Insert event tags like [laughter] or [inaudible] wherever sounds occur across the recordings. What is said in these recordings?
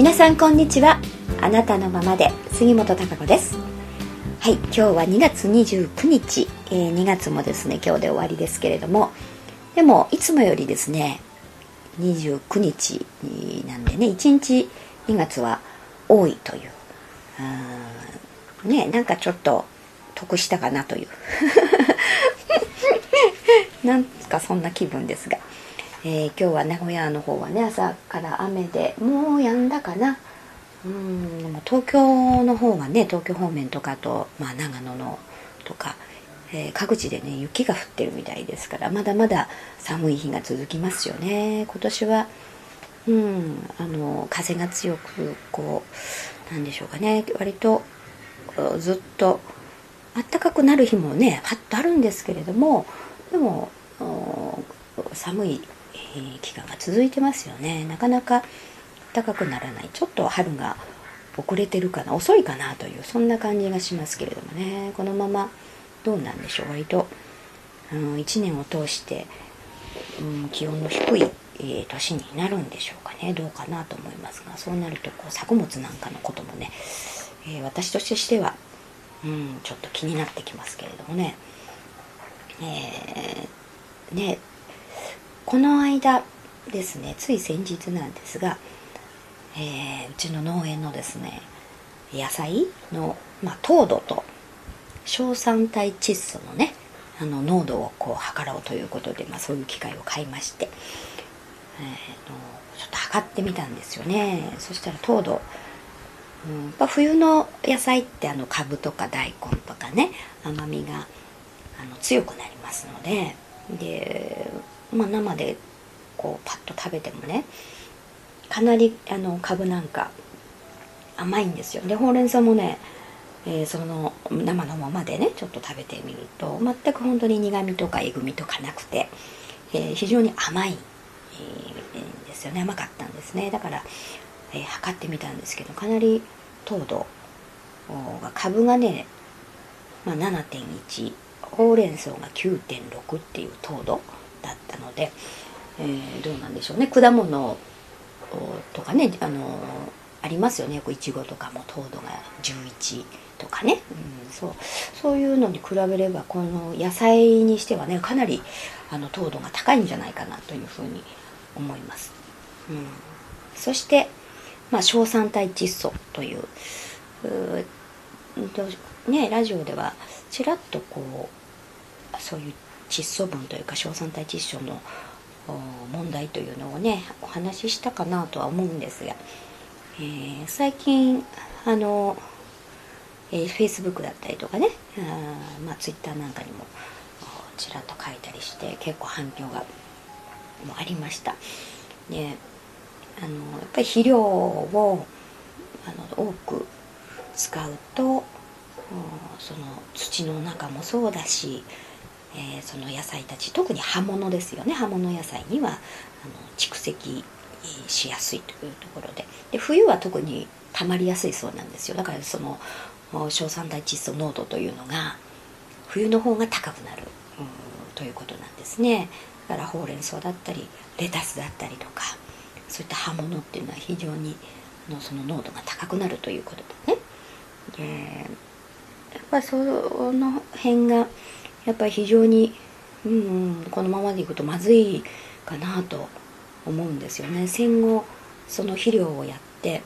皆さんこんにちは。あなたのままで。杉本孝子です。はい今日は2月29日、えー、2月もですね今日で終わりですけれども。でもいつもよりですね29日なんでね1日2月は多いという。ねなんかちょっと得したかなという。[laughs] なんかそんな気分ですが、えー、今日は名古屋の方はね朝から雨でもう止んだかな。うんでも東京の方はね東京方面とかと、まあ、長野のとか、えー、各地でね雪が降ってるみたいですからまだまだ寒い日が続きますよね。今年はうんあの風が強くこうなんでしょうかね。割とずっと暖かくなる日もねパッとあるんですけれどもでも寒い期間が続いてますよね。なかなか暖かくならない。ちょっと春が遅れてるかな。遅いかなというそんな感じがしますけれどもね。このままどうなんでしょう。割と、うん、1年を通して、うん、気温の低い、えー、年になるんでしょうかね。どうかなと思いますがそうなるとこう作物なんかのこともね、えー、私としては、うん、ちょっと気になってきますけれどもね。えー、ねこの間ですねつい先日なんですが、えー、うちの農園のですね野菜の、まあ、糖度と硝酸体窒素のねあの濃度をこう測ろうということで、まあ、そういう機械を買いまして、えー、ちょっと測ってみたんですよね。そしたら糖度、うん、やっぱ冬の野菜ってあのカブとか大根とかね甘みがあの強くなりますのでで、まあ、生でこうパッと食べてもねかなりあのカブなんか甘いんですよ。でほうれん草もね、えー、その生のままでねちょっと食べてみると全く本当に苦みとかえぐみとかなくて、えー、非常に甘い、えー、ですよね。甘かったんですね。だから、えー、測ってみたんですけどかなり糖度が株がね、まあ、7.1ほうれん草が9.6っていう糖度だったので、えー、どうなんでしょうね。果物とかねあのありますよね。いちごとかも糖度が11とかね、うん、そう。そういうのに比べればこの野菜にしてはねかなりあの糖度が高いんじゃないかなというふうに思います、うん、そして、まあ、硝酸体窒素というねラジオではちらっとこうそういう窒素分というか硝酸体窒素の問題というのをねお話ししたかなとは思うんですが、えー、最近あの、えー、Facebook だったりとかねあ、まあ、Twitter なんかにもちらっと書いたりして結構反響がもありました。であのやっぱり肥料をあの多く使うとその土の中もそうだしえー、その野菜たち特に葉物ですよね。葉物野菜にはあの蓄積しやすいというところで。で冬は特に溜まりやすいそうなんですよ。だからその硝酸体窒素濃度というのが冬の方が高くなるということなんですね。だからほうれん草だったりレタスだったりとかそういった葉物っていうのは非常にのその濃度が高くなるということでね。でやっぱその辺がやっぱり非常に、うん、このままでいくとまずいかなと思うんですよね。戦後その肥料をやって、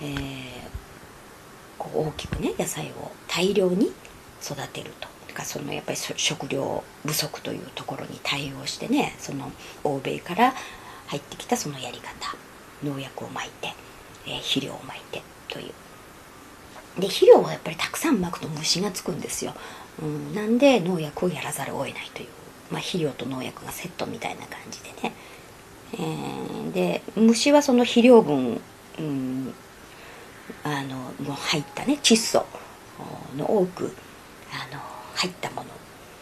えー、こう大きくね野菜を大量に育てると。かそのやっぱり食料不足というところに対応してねその欧米から入ってきたそのやり方農薬をまいて、えー、肥料をまいてという。で肥料はやっぱりたくさんまくと虫がつくんですよ。うん、なんで農薬をやらざるを得ないという、まあ、肥料と農薬がセットみたいな感じでね、えー、で虫はその肥料分、うん、あのの入ったね窒素の多くあの入ったも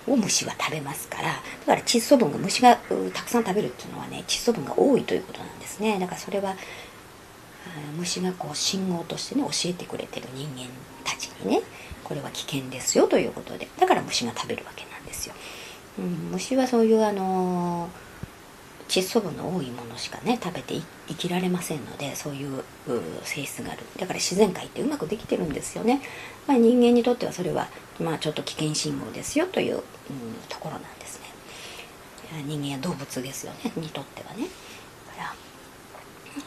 のを虫は食べますから。だから窒素分が虫がたくさん食べるっていうのはね窒素分が多いということなんですね。だからそれは虫がこう信号としてね教えてくれてる人間たちにねこれは危険ですよということでだから虫が食べるわけなんですよ、うん、虫はそういうあの窒素分の多いものしかね食べて生きられませんのでそういう性質がある。だから自然界ってうまくできてるんですよね、まあ、人間にとってはそれは、まあ、ちょっと危険信号ですよという、うん、ところなんですね。人間や動物ですよねにとってはね。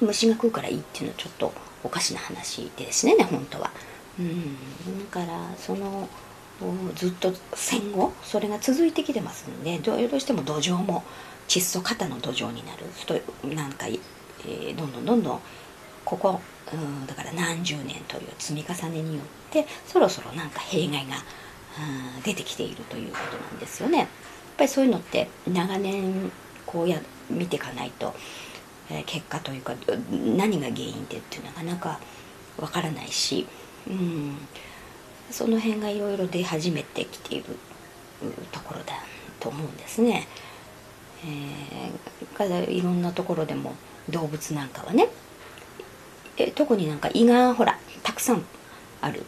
虫が食うからいいっていうのはちょっとおかしな話ですねね本当はうんだからそのずっと戦後それが続いてきてますんでどうしても土壌も窒素型の土壌になるとなんか、えー、どんどんどんどんここ、うん、だから何十年という積み重ねによってそろそろなんか弊害が、うん、出てきているということなんですよね。やっぱりそういうのって長年こうや見ていかないと、結果というか何が原因でっていうのはなかなかわからないし、うん、その辺がいろいろ出始めてきているところだと思うんですね。えー、いろんなところでも動物なんかはね、え特になんか胃がほらたくさんある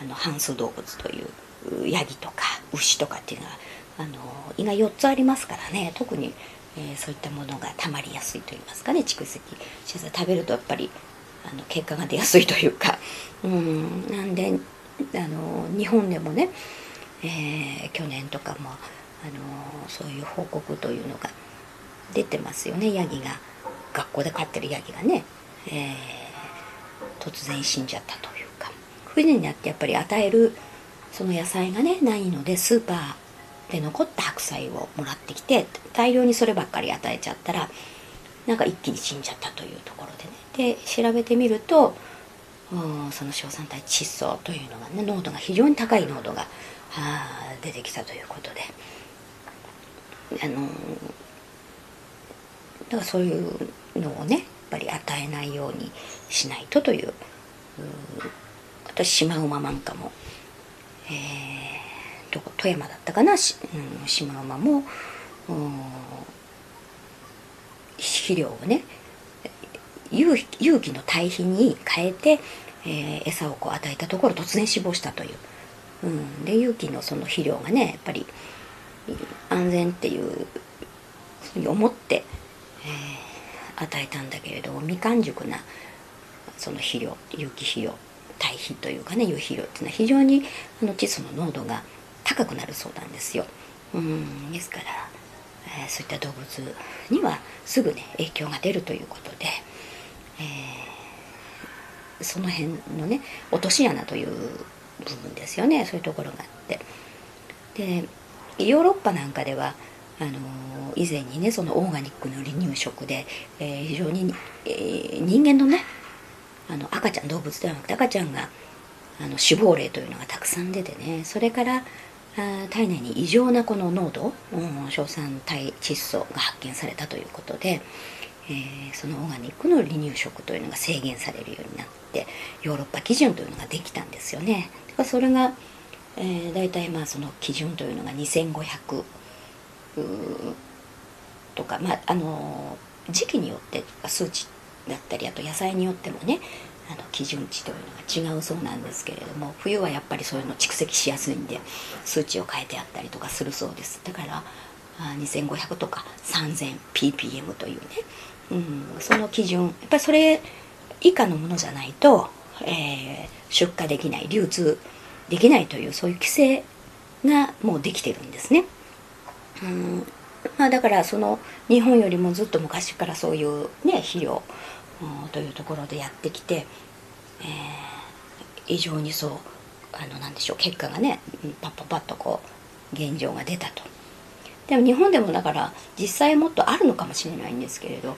あの半数動物というヤギとか牛とかっていうのはあの胃が4つありますからね特に、えー、そういったものがたまりやすいと言いますかね。蓄積食べるとやっぱりあの結果が出やすいというか。[laughs] うん。なんであの日本でもね、えー、去年とかもあのそういう報告というのが出てますよね。ヤギが学校で飼ってるヤギがね、えー、突然死んじゃったというか。冬になってやっぱり与えるその野菜がねないのでスーパーで残った白菜をもらってきて大量にそればっかり与えちゃったらなんか一気に死んじゃったというところでね。で調べてみるとその硝酸体窒素というのがね濃度が非常に高い濃度が出てきたということで。あのだからそういうのをねやっぱり与えないようにしないとという私シマウマなんかも、えー、富山だったかなし、うん、シマウマも肥料をね有有機の堆肥に変えて、えー、餌をこう与えたところ突然死亡したという、うん、で有機のその肥料がねやっぱり安全っていうふうに思って、えー、与えたんだけれど未完熟なその肥料有機肥料堆肥というかね有肥料っていうのは非常にあの窒素の濃度が高くなるそうなんですよ。うんですから、えー、そういった動物にはすぐね影響が出るということで、えー、その辺のね落とし穴という部分ですよねそういうところがあって。でヨーロッパなんかではあの以前にねそのオーガニックの離乳食で、えー、非常に、えー、人間のねあの赤ちゃん動物ではなくて赤ちゃんがあの死亡例というのがたくさん出てねそれから体内に異常なこの濃度、うん、硝酸体窒素が発見されたということで、えー、そのオーガニックの離乳食というのが制限されるようになってヨーロッパ基準というのができたんですよね。それがえー、大体まあその基準というのが2500とか、まあ、あの時期によって数値だったりあと野菜によってもねあの基準値というのが違うそうなんですけれども冬はやっぱりそういうの蓄積しやすいんで数値を変えてあったりとかするそうですだから2500とか 3000ppm というね、うん、その基準やっぱりそれ以下のものじゃないと、えー、出荷できない流通できないというそういう規制がもうできてるんですね。うんまあ、だからその日本よりもずっと昔からそういうね肥料というところでやってきて、えー、異常にそうあのなんでしょう結果がねパッパッパッとこう現状が出たと。でも日本でもだから実際もっとあるのかもしれないんですけれど、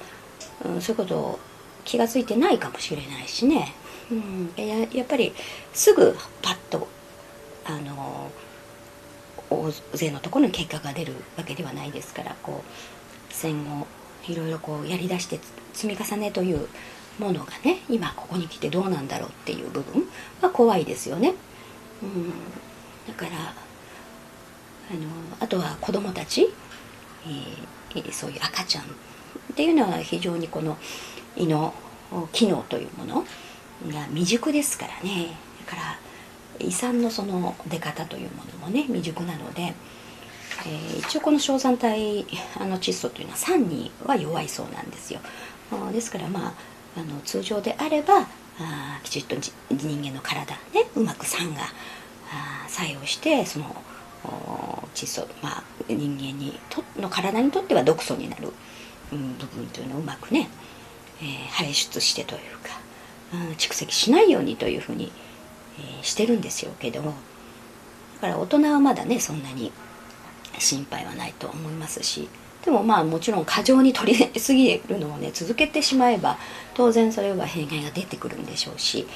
うん、そういうこと気が付いてないかもしれないしね、うん、ややっぱりすぐパッとあの大勢のところに結果が出るわけではないですからこう戦後いろいろこうやりだして積み重ねというものがね今ここに来てどうなんだろうっていう部分は怖いですよね。うん、だからあのあとは子供たち、えー、そういう赤ちゃんっていうのは非常にこの胃の機能というものが未熟ですからね。だから胃酸のその出方というものもね未熟なのでえー、一応この硝酸体あの窒素というのは酸には弱いそうなんですよ。ですからまああの通常であればあきちっと人間の体ねうまく酸が作用してその窒素、まあ、人間にとの体にとっては毒素になる、うん、部分というのをうまくね、えー、排出してというか、うん、蓄積しないようにというふうに、えー、してるんですよけどもだから大人はまだねそんなに心配はないと思いますしでもまあもちろん過剰に取りすぎるのをね続けてしまえば当然それは弊害が出てくるんでしょうし、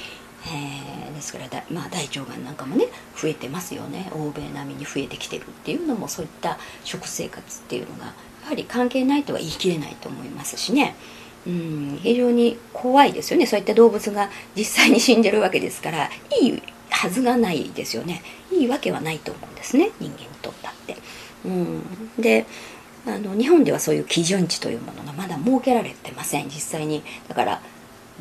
えー、ですからだ、まあ、大腸がんなんかもね増えてますよね欧米並みに増えてきてるっていうのもそういった食生活っていうのがやはり関係ないとは言い切れないと思いますしね。うん非常に怖いですよねそういった動物が実際に死んでるわけですからいいはずがないですよねいいわけはないと思うんですね人間にとったって。うん、であの日本ではそういう基準値というものがまだ設けられてません。実際にだから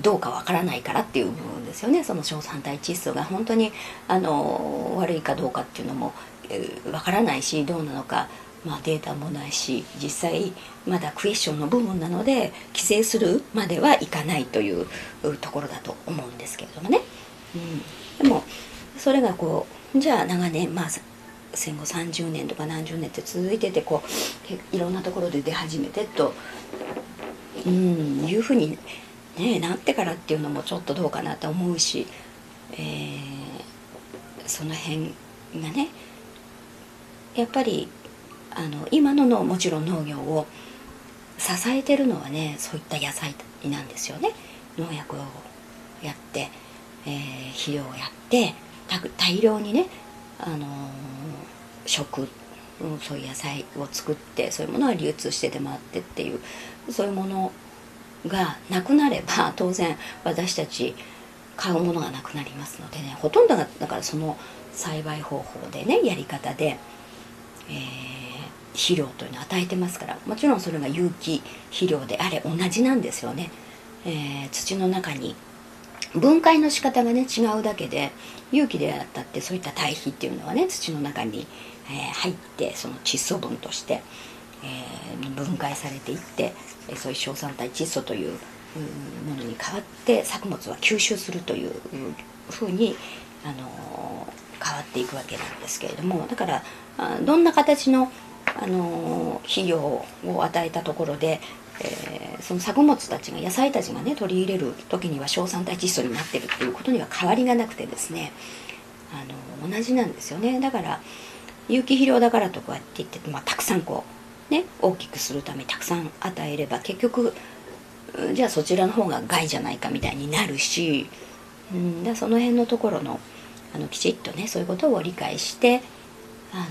どうかわからないからっていう部分ですよね。その硝酸体窒素が本当にあの悪いかどうかっていうのもわ、えー、からないしどうなのか、まあ、データもないし実際まだクエスチョンの部分なので規制するまではいかないというところだと思うんですけれどもね、うん、でもそれがこうじゃあ長年まあ戦後30年とか何十年って続いててこういろんなところで出始めてとうんいうふうに、ね、なってからっていうのもちょっとどうかなと思うし、えー、その辺がねやっぱりあの今ののもちろん農業を支えてるのはねそういった野菜なんですよね。農薬をやって、えー、肥料をやって大量にねあの食、うん、そういう野菜を作ってそういうものが流通して出回ってっていうそういうものがなくなれば当然私たち買うものがなくなりますのでねほとんどがだからその栽培方法でねやり方で、えー、肥料というのを与えてますからもちろんそれが有機肥料であれ同じなんですよね、えー、土の中に分解の仕方がね違うだけで有機であったってそういった堆肥っていうのはね土の中に、えー、入ってその窒素分として、えー、分解されていってそういう硝酸体窒素というものに変わって作物は吸収するというふうに、あの、変わっていくわけなんですけれどもだからどんな形の、あの肥料を与えたところでえー、その作物たちが野菜たちがね取り入れる時には硝酸体窒素になってるっていうことには変わりがなくてですねあの同じなんですよね。だから有機肥料だからとこうやって言って、まあ、たくさんこうね大きくするためたくさん与えれば結局じゃあそちらの方が害じゃないかみたいになるし、うん、だその辺のところのあのきちっとねそういうことを理解してあ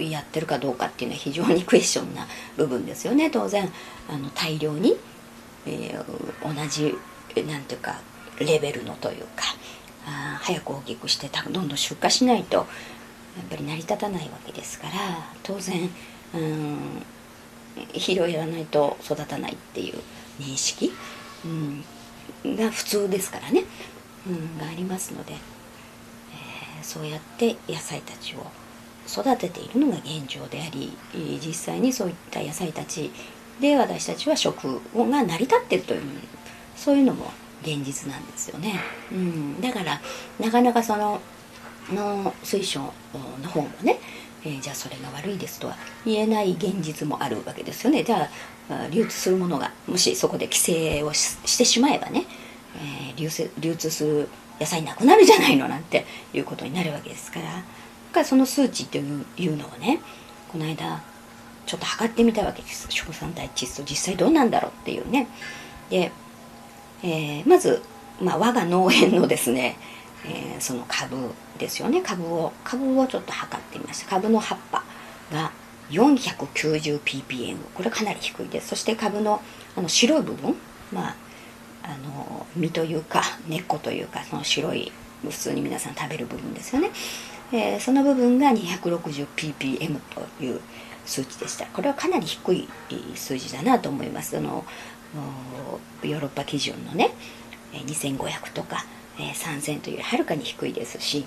のやってるかどうかっていうのは非常に [laughs] クエスチョンな部分ですよね。当然あの大量に、えー、同じなんていうかレベルのというかあ早く大きくしてどんどん出荷しないとぱり成り立たないわけですから当然うん肥料やらないと育たないっていう認識、うん、が普通ですからね、うん、がありますので、えー、そうやって野菜たちを育てているのが現状であり実際にそういった野菜たちで私たちは食が成り立ってるというそういうのも現実なんですよね、うん、だからなかなかそのの水晶の方もね、えー、じゃあそれが悪いですとは言えない現実もあるわけですよね。じゃあ流通するものがもしそこで規制をしてしまえばね、えー、流通する野菜なくなるじゃないのなんていうことになるわけですから。からその数値っていうのをねこの間ちょっと測ってみたわけです。硝酸体窒素。実際どうなんだろうっていうね。で、えー、まず、まあ、我が農園のですね、えー、その株ですよね。株を株をちょっと測ってみました。株の葉っぱが 490ppm これかなり低いです。そして株のあの白い部分まああの実というか根っこというかその白い普通に皆さん食べる部分ですよね。えー、その部分が 260ppm という数値でした。これはかなり低い数字だなと思います。そのヨーロッパ基準のね2500とかえ3000というよりはるかに低いですし、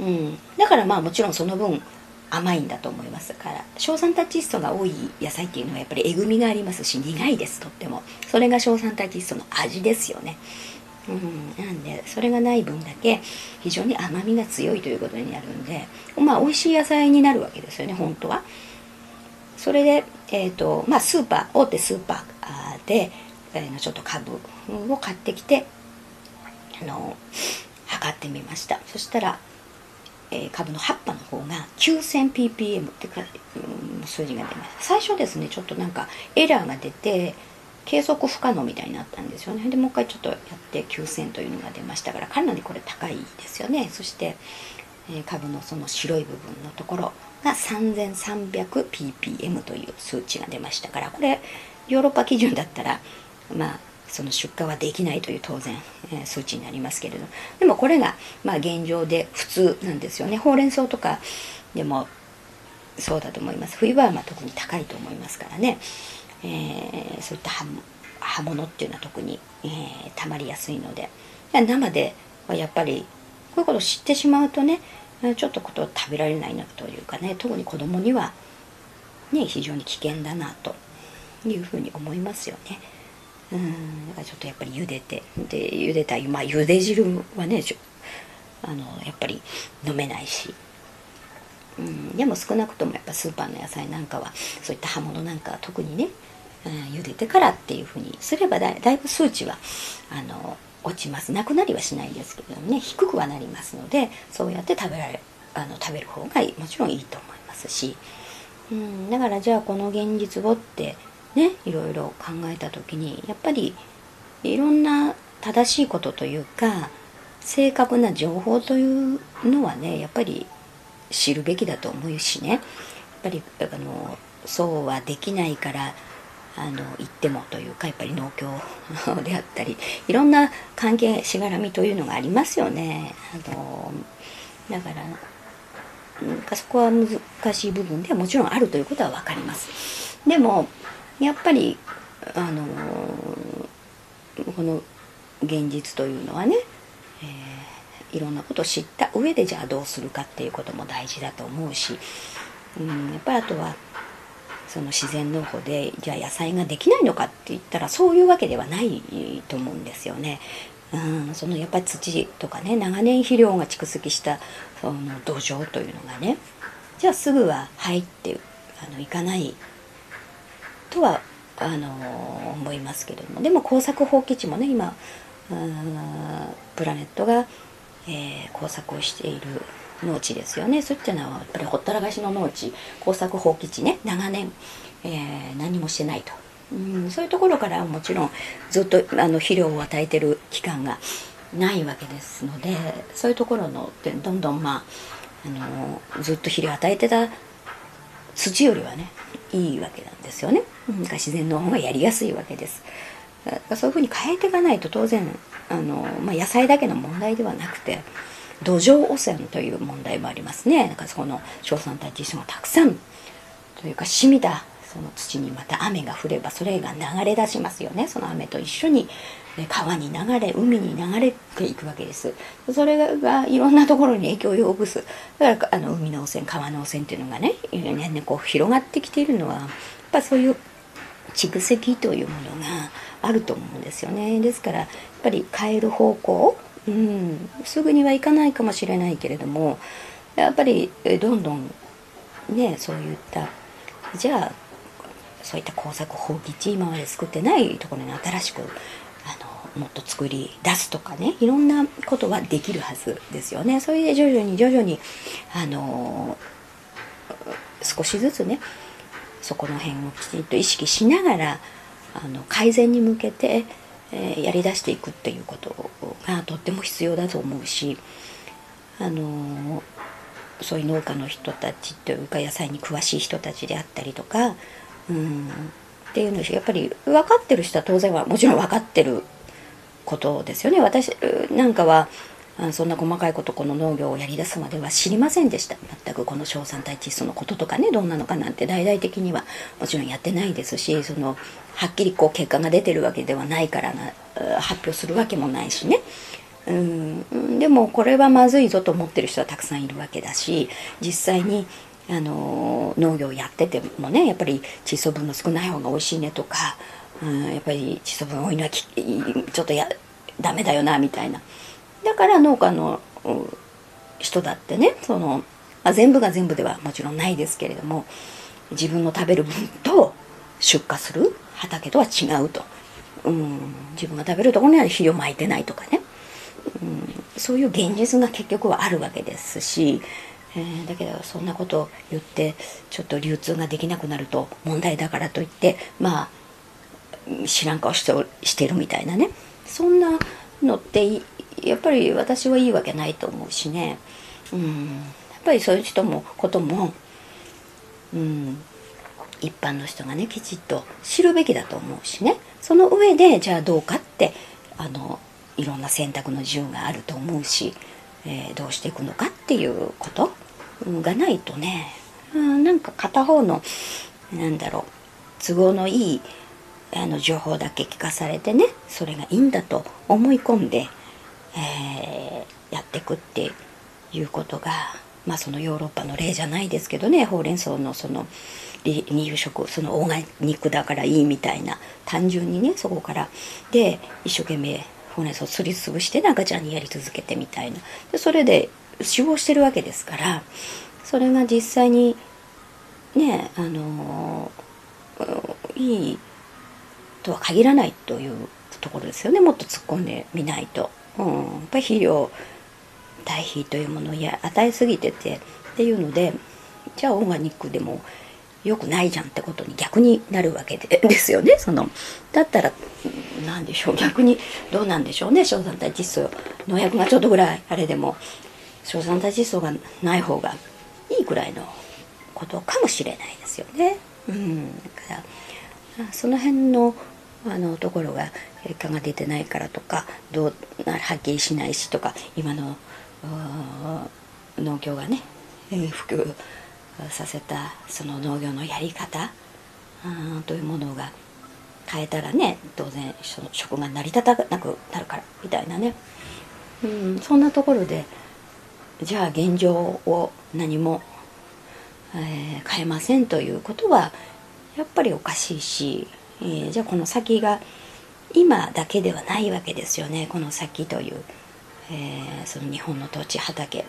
うん、だからまあもちろんその分甘いんだと思います。から硝酸タチストが多い野菜っていうのはやっぱりえぐみがありますし苦いですとっても。それが硝酸タチストの味ですよね。うん、なんでそれがない分だけ非常に甘みが強いということになるんでまあ美味しい野菜になるわけですよね本当は。それで、えーとまあ、スーパー大手スーパーで、ちょっと株を買ってきての測ってみました。そしたらえー、株の葉っぱの方が 9000ppm ってか、うん、数字が出ました最初ですねちょっとなんかエラーが出て計測不可能みたいになったんですよね。でもう一回ちょっとやって9000というのが出ましたからかなりこれ高いですよね。そして、えー、株のその白い部分のところが 3300ppm という数値が出ましたからこれヨーロッパ基準だったらまあその出荷はできないという当然、えー、数値になりますけれど。でもこれが、まあ、現状で普通なんですよね。ほうれん草とかでもそうだと思います。冬場はま特に高いと思いますからね、えー、そういった葉物っていうのは特に、えー、たまりやすいので。生ではやっぱりこういうことを知ってしまうとねちょっとこと食べられないなというかね。特に子供にはね非常に危険だなというふうに思いますよね。うん。ちょっとやっぱり茹でて。で茹でたまあ茹で汁はねあのやっぱり飲めないし、うん、でも少なくともやっぱスーパーの野菜なんかはそういった葉物なんかは特にね、うん、茹でてからっていうふうにすればだだいぶ数値はあの落ちます。なくなりはしないですけどもね。低くはなりますのでそうやって食べられあの食べる方がもちろんいいと思いますし、うん、だからじゃあこの現実をってねいろいろ考えた時にやっぱりいろんな正しいことというか正確な情報というのはねやっぱり知るべきだと思うしねやっぱりあのそうはできないからあの言ってもというかやっぱり農協であったりいろんな関係しがらみというのがありますよね。あのだからそこは難しい部分ではもちろんあるということは分かります。でもやっぱりあのこの現実というのはね、えー、いろんなことを知った上でじゃあどうするかっていうことも大事だと思うし、うん、やっぱりあとはその自然農法でじゃあ野菜ができないのかって言ったらそういうわけではないと思うんですよね。うん、そのやっぱり土とかね長年肥料が蓄積したその土壌というのがねじゃあすぐは入ってあのいかないとはあの思いますけれども。でも耕作放棄地もね今プラネットが、えー、工作をしている農地ですよね。そういったのはやっぱりほったらかしの農地耕作放棄地ね。長年、えー、何もしてないと、うん、そういうところからもちろんずっとあの肥料を与えてる期間がないわけですのでそういうところのどんどんまああのずっと肥料を与えてた土よりはねいいわけなんですよね、うん、自然の方がやりやすいわけです。そういうふうに変えていかないと当然あの、まあ、野菜だけの問題ではなくて土壌汚染という問題もありますね。なんかそこの硝酸体窒素がたくさんというか染みたその土にまた雨が降ればそれが流れ出しますよね。その雨と一緒に川に流れ海に流れていくわけです。それがいろんなところに影響を及ぼす。だからあの海の汚染川の汚染っていうのがね年々こう広がってきているのはやっぱそういう蓄積というものがあると思うんですよね。ですからやっぱり変える方向、うん、すぐにはいかないかもしれないけれどもやっぱりどんどんねそういったじゃあそういった工作放棄地今まで作ってないところに新しくもっと作り出すとかねいろんなことはできるはずですよね。それで徐々に徐々にあの少しずつねそこの辺をきちんと意識しながらあの改善に向けて、えー、やりだしていくっていうことがとっても必要だと思うしあのそういう農家の人たちというか野菜に詳しい人たちであったりとかうんっていうのやっぱり分かってる人は当然はもちろん分かってることですよね。私なんかはそんな細かいことこの農業をやりだすまでは知りませんでした。全くこの硝酸体窒素のこととかねどんなのかなんて。大々的にはもちろんやってないですしそのはっきりこう結果が出てるわけではないからな発表するわけもないしね。うんでもこれはまずいぞと思ってる人はたくさんいるわけだし実際にあの農業やっててもねやっぱり窒素分の少ない方が美味しいねとか、うん、やっぱり窒素分多いのはちょっとやダメだよなみたいな。だから農家の人だってねその、まあ、全部が全部ではもちろんないですけれども自分の食べる分と出荷する畑とは違うと、うん、自分が食べるところには肥料撒いてないとかね、うん、そういう現実が結局はあるわけですし、えー、だけどそんなことを言ってちょっと流通ができなくなると問題だからといってまあ知らん顔してしてるみたいなね。そんなのってやっぱり私はいいわけないと思うしね、うん、やっぱりそういう人もことも、うん、一般の人がねきちっと知るべきだと思うしね。その上でじゃあどうかってあのいろんな選択の自由があると思うし、えー、どうしていくのかっていうことがないとね、うん、なんか片方のなんだろう都合のいいあの情報だけ聞かされてねそれがいいんだと思い込んで、えー、やっていくっていうことがまあそのヨーロッパの例じゃないですけどねほうれん草のその離乳食そのオーガニックだからいいみたいな単純にねそこから。で一生懸命ほうれん草すりつぶして赤ちゃんにやり続けてみたいな。でそれで死亡してるわけですからそれが実際にねあのいいとは限らないというところですよね。もっと突っ込んでみないと。うん、やっぱり肥料堆肥というものをや与えすぎててっていうのでじゃあオーガニックでも良くないじゃんってことに逆になるわけでですよね。そのだったら何でしょう。逆にどうなんでしょうね。硝酸体窒素農薬がちょっとぐらいあれでも。硝酸体窒素がない方がいいくらいのことかもしれないですよね。うん、だからその辺のあのところが結果が出てないからとかどうはっきりしないしとか今の農協がね普及させたその農業のやり方というものが変えたらね当然その食が成り立たなくなるからみたいなね、うん、そんなところでじゃあ現状を何も、えー、変えませんということはやっぱりおかしいし、えー、じゃあこの先が今だけではないわけですよねこの先という、えー、その日本の土地畑。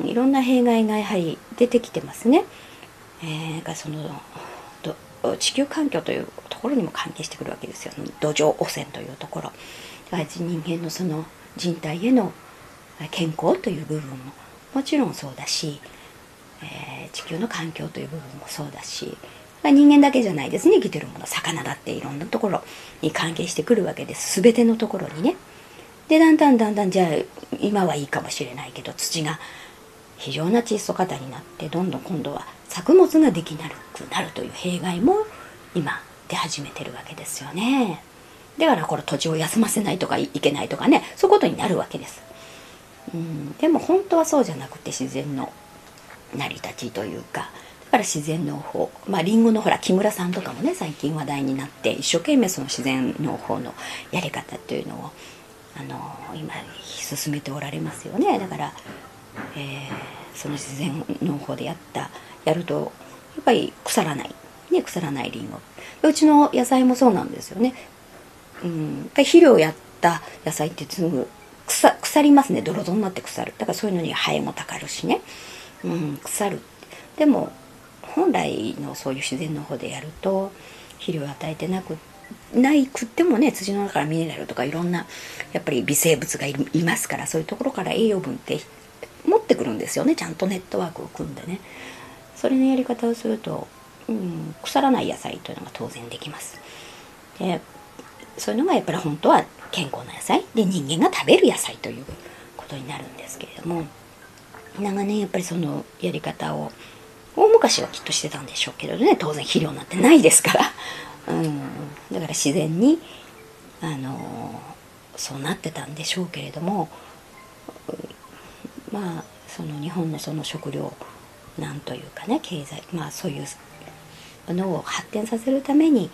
うん、いろんな弊害がやはり出てきてますね。えー、がその地球環境というところにも関係してくるわけですよ、ね土壌汚染というところ人間のその人体への健康という部分ももちろんそうだし、えー、地球の環境という部分もそうだしま人間だけじゃないですね。生きてるもの。魚だっていろんなところに関係してくるわけです。全てのところにね。でだんだんだんだんじゃあ今はいいかもしれないけど土が非常な窒素過多になってどんどん今度は作物ができなくなるという弊害も今出始めてるわけですよね。だからこれ土地を休ませないとかいけないとかね。そういうことになるわけです。うん。でも本当はそうじゃなくて自然の成り立ちというかから自然農法まありんごのほら木村さんとかもね最近話題になって一生懸命その自然農法のやり方というのをあの今進めておられますよね。だからえー、その自然農法でやったやるとやっぱり腐らない、ね、腐らないりんごうちの野菜もそうなんですよね、うん、肥料やった野菜ってすぐ腐腐りますね。ドロドロになって腐る。だからそういうのにハエもたかるしね、うん、腐る。でも本来のそういう自然の方でやると肥料を与えてなくないくってもね土の中からミネラルとかいろんなやっぱり微生物がいますからそういうところから栄養分って持ってくるんですよね。ちゃんとネットワークを組んでね。それのやり方をすると、うん、腐らない野菜というのが当然できます。でそういうのがやっぱり本当は健康な野菜。で人間が食べる野菜ということになるんですけれども長年やっぱりそのやり方を大昔はきっとしてたんでしょうけどね当然肥料なんてないですから、うん、だから自然にあのそうなってたんでしょうけれどもまあその日本のその食料なんというかね経済まあそういうのを発展させるために、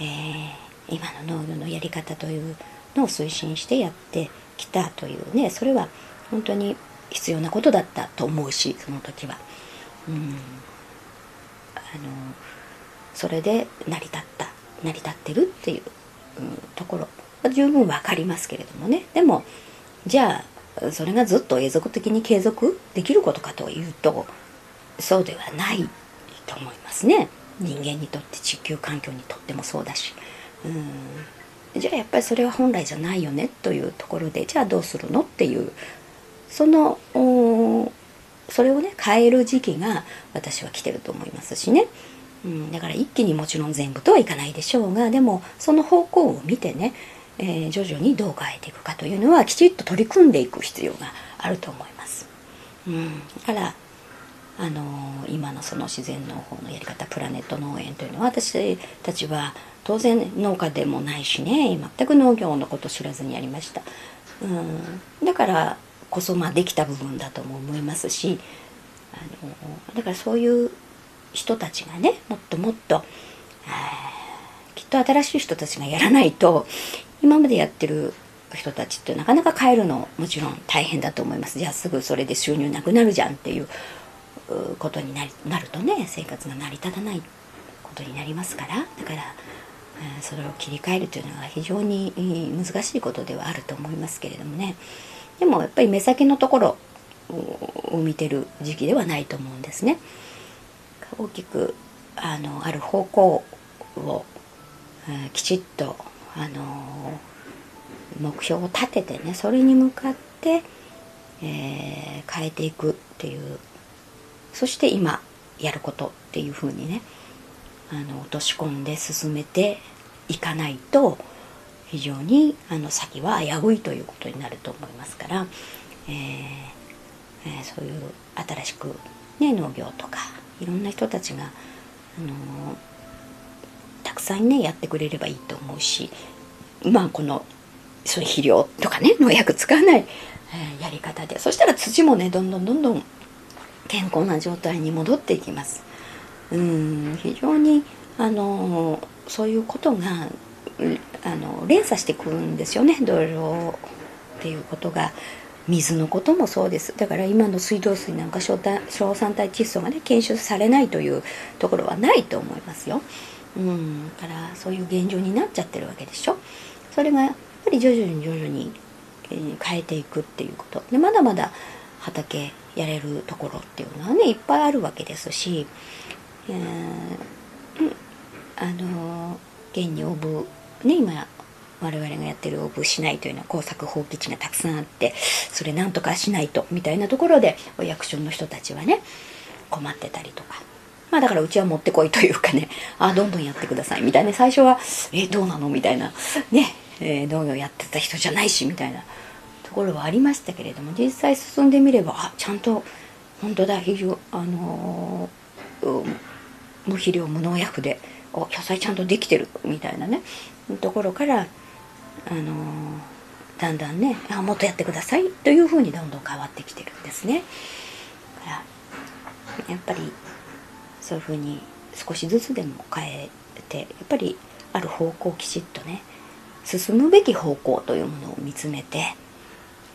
えー、今の農業のやり方というのを推進してやってきたというねそれは本当に必要なことだったと思うしその時は。うん。あのそれで成り立った成り立ってるっていう、うん、ところ。は十分分かりますけれどもね。でもじゃあそれがずっと永続的に継続できることかというとそうではないと思いますね。人間にとって地球環境にとってもそうだし。うん。じゃあやっぱりそれは本来じゃないよねというところでじゃあどうするのっていうそのそれをね変える時期が私は来てると思いますしね、うん、だから一気にもちろん全部とはいかないでしょうがでもその方向を見てね、えー、徐々にどう変えていくかというのはきちっと取り組んでいく必要があると思います。うん、だからあの今のその自然農法のやり方プラネット農園というのは私たちは当然農家でもないしね全く農業のこと知らずにやりました、うん、だからこそまあできた部分だとも思いますしあのだからそういう人たちがねもっともっときっと新しい人たちがやらないと今までやってる人たちってなかなか変えるのもちろん大変だと思います。じゃあすぐそれで収入なくなるじゃんっていうことになりなるとね生活が成り立たないことになりますから。だから、それを切り替えるというのは非常に難しいことではあると思いますけれどもね。でもやっぱり目先のところを見てる時期ではないと思うんですね。大きくあのある方向を、えきちっとあの目標を立ててねそれに向かって、えー、変えていくっていうそして今やることっていうふうにねあの落とし込んで進めていかないと非常にあの先は危ういということになると思いますから、えーえー、そういう新しく、ね、農業とかいろんな人たちが、あのー、たくさんねやってくれればいいと思うしまあこのそういう肥料とかね農薬使わない、えー、やり方でそしたら土もねどんどんどんどん健康な状態に戻っていきます。うん非常にあのそういうことがあの連鎖してくるんですよね。土壌っていうことが水のこともそうです。だから今の水道水なんか硝酸体窒素がね検出されないというところはないと思いますよ。うん。だからそういう現状になっちゃってるわけでしょ。それがやっぱり徐々に徐々に変えていくっていうこと。でまだまだ畑やれるところっていうのはねいっぱいあるわけですし、えー、あの現に応募ね今我々がやってる応募しないというのは工作放棄地がたくさんあってそれなんとかしないとみたいなところでお役所の人たちはね困ってたりとか。まあだからうちは持ってこいというかね、[laughs] あどんどんやってください。みたいな、最初は、えどうなの？みたいな、ね、え、農業やってた人じゃないしみたいな。ところはありましたけれども実際進んでみればあちゃんと本当だ。非常あのー、無肥料無農薬でお野菜ちゃんとできてる。みたいなね。ところからあの、だんだんねあもっとやってくださいというふうにどんどん変わってきてるんですね。やっぱりそういうふうに少しずつでも変えてやっぱりある方向をきちっとね進むべき方向というものを見つめて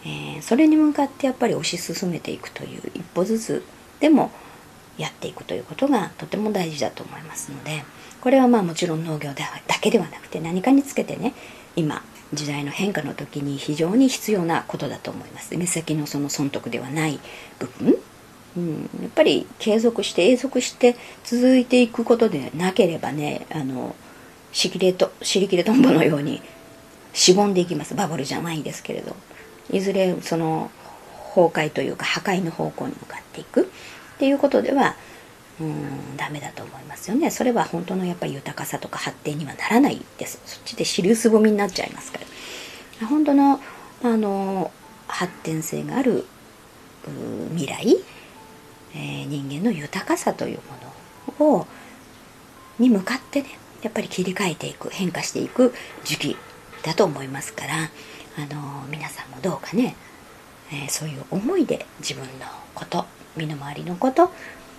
えー、それに向かってやっぱり推し進めていくという一歩ずつでもやっていくということがとても大事だと思いますのでこれはまあもちろん農業だけではなくて何かにつけてね今時代の変化の時に非常に必要なことだと思います。目先のその損得ではない部分、うん、やっぱり継続して永続して続いていくことでなければねあのしきれと尻切れトンボのようにしぼんでいきます。バブルじゃないですけれど。いずれその崩壊というか破壊の方向に向かっていく。っていうことではうんダメだと思いますよね。それは本当のやっぱり豊かさとか発展にはならないです。そっちで尻すぼみになっちゃいますから。本当のあの発展性がある未来、えー、人間の豊かさというものをに向かってねやっぱり切り替えていく変化していく時期だと思いますから。あの皆さんもどうかね、えー、そういう思いで自分のこと身の回りのこと、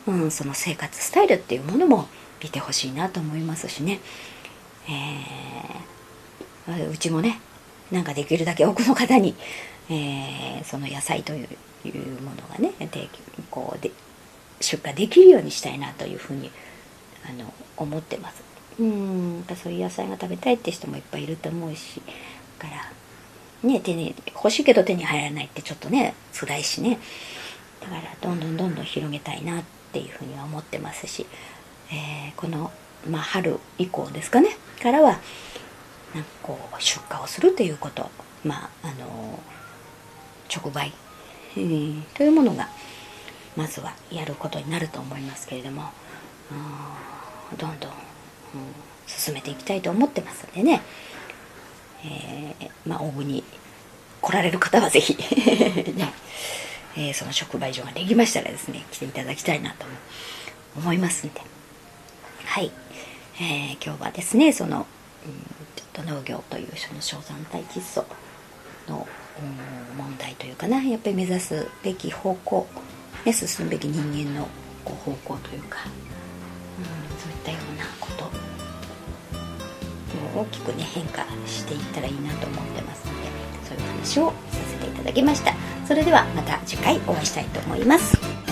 うん、その生活スタイルっていうものも見てほしいなと思いますしね、えー、うちもねなんかできるだけ多くの方に、えー、その野菜というものがねでこうで出荷できるようにしたいなというふうにあの思ってます。うんそういう野菜が食べたいって人もいっぱいいると思うしだからね手に欲しいけど手に入らないってちょっとね辛いしね。だからどんどんどんどん広げたいなっていうふうには思ってますし、えー、この、まあ、春以降ですかねからはなんかこう出荷をするということまああの直売、えー、というものがまずはやることになると思いますけれどもどんどん、うん、進めていきたいと思ってますんでね、えー、まあ大に来られる方は是非 [laughs] ね。えー、その直売所ができましたらですね来ていただきたいなと思いますんで。はい、えー、今日はですねその、うん、ちょっと農業というその小山体窒素の、うん、問題というかなやっぱり目指すべき方向、ね、進むべき人間のこう方向というか、うん、そういったようなこと大きくね変化していったらいいなと思ってますいう話をさせていただきました。それではまた次回お会いしたいと思います。